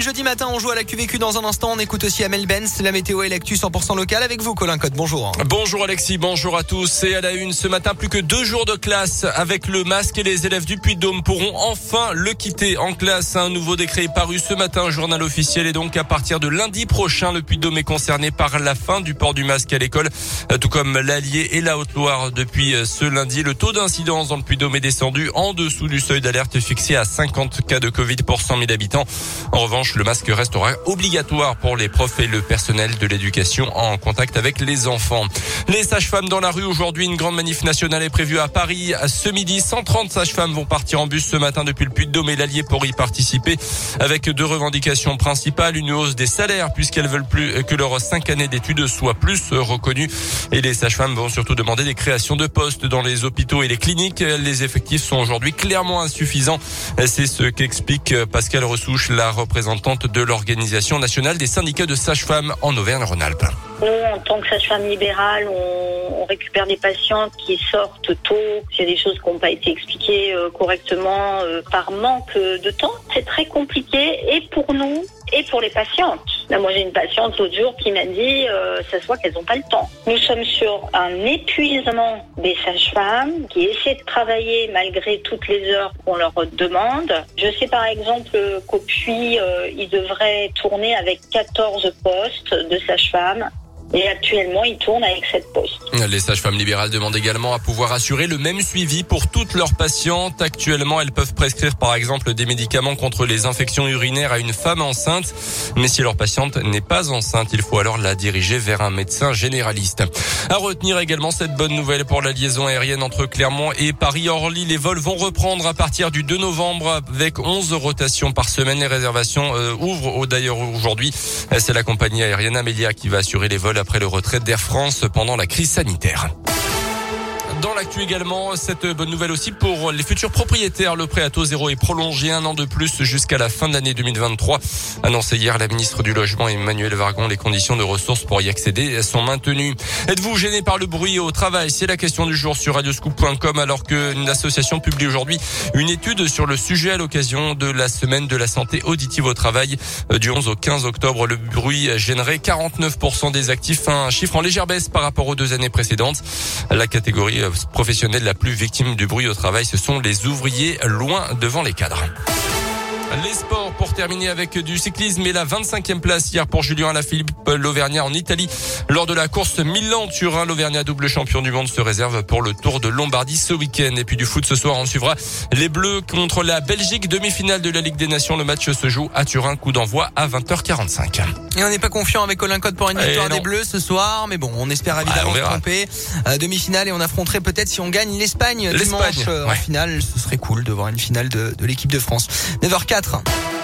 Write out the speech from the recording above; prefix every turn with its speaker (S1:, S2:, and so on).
S1: jeudi matin, on joue à la QVQ dans un instant. On écoute aussi Amel Benz, la météo et l'actu 100% local avec vous, Colin Cotte. Bonjour.
S2: Bonjour Alexis, bonjour à tous. Et à la une ce matin, plus que deux jours de classe avec le masque et les élèves du Puy-de-Dôme pourront enfin le quitter en classe. Un nouveau décret est paru ce matin, journal officiel. Et donc, à partir de lundi prochain, le Puy-de-Dôme est concerné par la fin du port du masque à l'école, tout comme l'Allier et la Haute-Loire. Depuis ce lundi, le taux d'incidence dans le Puy-de-Dôme est descendu en dessous du seuil d'alerte fixé à 50 cas de Covid pour 100 000 habitants. En revanche, le masque restera obligatoire pour les profs et le personnel de l'éducation en contact avec les enfants. Les sages-femmes dans la rue aujourd'hui, une grande manif nationale est prévue à Paris. Ce midi, 130 sages-femmes vont partir en bus ce matin depuis le Puy-de-Dôme et l'Allier pour y participer avec deux revendications principales. Une hausse des salaires puisqu'elles veulent plus que leurs cinq années d'études soient plus reconnues. Et les sages-femmes vont surtout demander des créations de postes dans les hôpitaux et les cliniques. Les effectifs sont aujourd'hui clairement insuffisants. C'est ce qu'explique Pascal Ressouche, la représentante de l'Organisation nationale des syndicats de sages-femmes en Auvergne-Rhône-Alpes.
S3: Nous, en tant que sage-femme libérale, on, récupère des patientes qui sortent tôt. C'est des choses qui n'ont pas été expliquées euh, correctement euh, par manque de temps. C'est très compliqué et pour nous et pour les patientes. Là, moi, j'ai une patiente l'autre jour qui m'a dit, euh, ça se voit qu'elles n'ont pas le temps. Nous sommes sur un épuisement des sages-femmes qui essaient de travailler malgré toutes les heures qu'on leur demande. Je sais par exemple qu'au Puy, euh, ils devraient tourner avec 14 postes de sages-femmes. Et actuellement, ils tournent avec cette poste.
S2: Les sages-femmes libérales demandent également à pouvoir assurer le même suivi pour toutes leurs patientes. Actuellement, elles peuvent prescrire par exemple des médicaments contre les infections urinaires à une femme enceinte. Mais si leur patiente n'est pas enceinte, il faut alors la diriger vers un médecin généraliste. À retenir également cette bonne nouvelle pour la liaison aérienne entre Clermont et Paris-Orly. Les vols vont reprendre à partir du 2 novembre avec 11 rotations par semaine. Les réservations euh, ouvrent d'ailleurs aujourd'hui. C'est la compagnie aérienne Amelia qui va assurer les vols après le retrait d'Air France pendant la crise sanitaire. Dans l'actu également, cette bonne nouvelle aussi pour les futurs propriétaires. Le prêt à taux zéro est prolongé un an de plus jusqu'à la fin de l'année 2023. Annoncé hier la ministre du Logement Emmanuel Vargon, les conditions de ressources pour y accéder sont maintenues. Êtes-vous gêné par le bruit au travail? C'est la question du jour sur radioscoop.com alors qu'une association publie aujourd'hui une étude sur le sujet à l'occasion de la semaine de la santé auditive au travail du 11 au 15 octobre. Le bruit gênerait 49% des actifs, un chiffre en légère baisse par rapport aux deux années précédentes. La catégorie professionnelle la plus victime du bruit au travail, ce sont les ouvriers loin devant les cadres. Les sports pour terminer avec du cyclisme et la 25e place hier pour Julien Alaphilippe l'Auvergnat en Italie. Lors de la course Milan-Turin, l'Auvergnat double champion du monde se réserve pour le Tour de Lombardie ce week-end. Et puis du foot ce soir, on suivra les Bleus contre la Belgique, demi-finale de la Ligue des Nations. Le match se joue à Turin, coup d'envoi à 20h45.
S1: Et on n'est pas confiant avec Colin Code pour une victoire des Bleus ce soir, mais bon, on espère évidemment se tromper. Euh, demi-finale et on affronterait peut-être si on gagne l'Espagne dimanche euh, en finale. Ce serait cool de voir une finale de, de l'équipe de France. 9h04. 2024.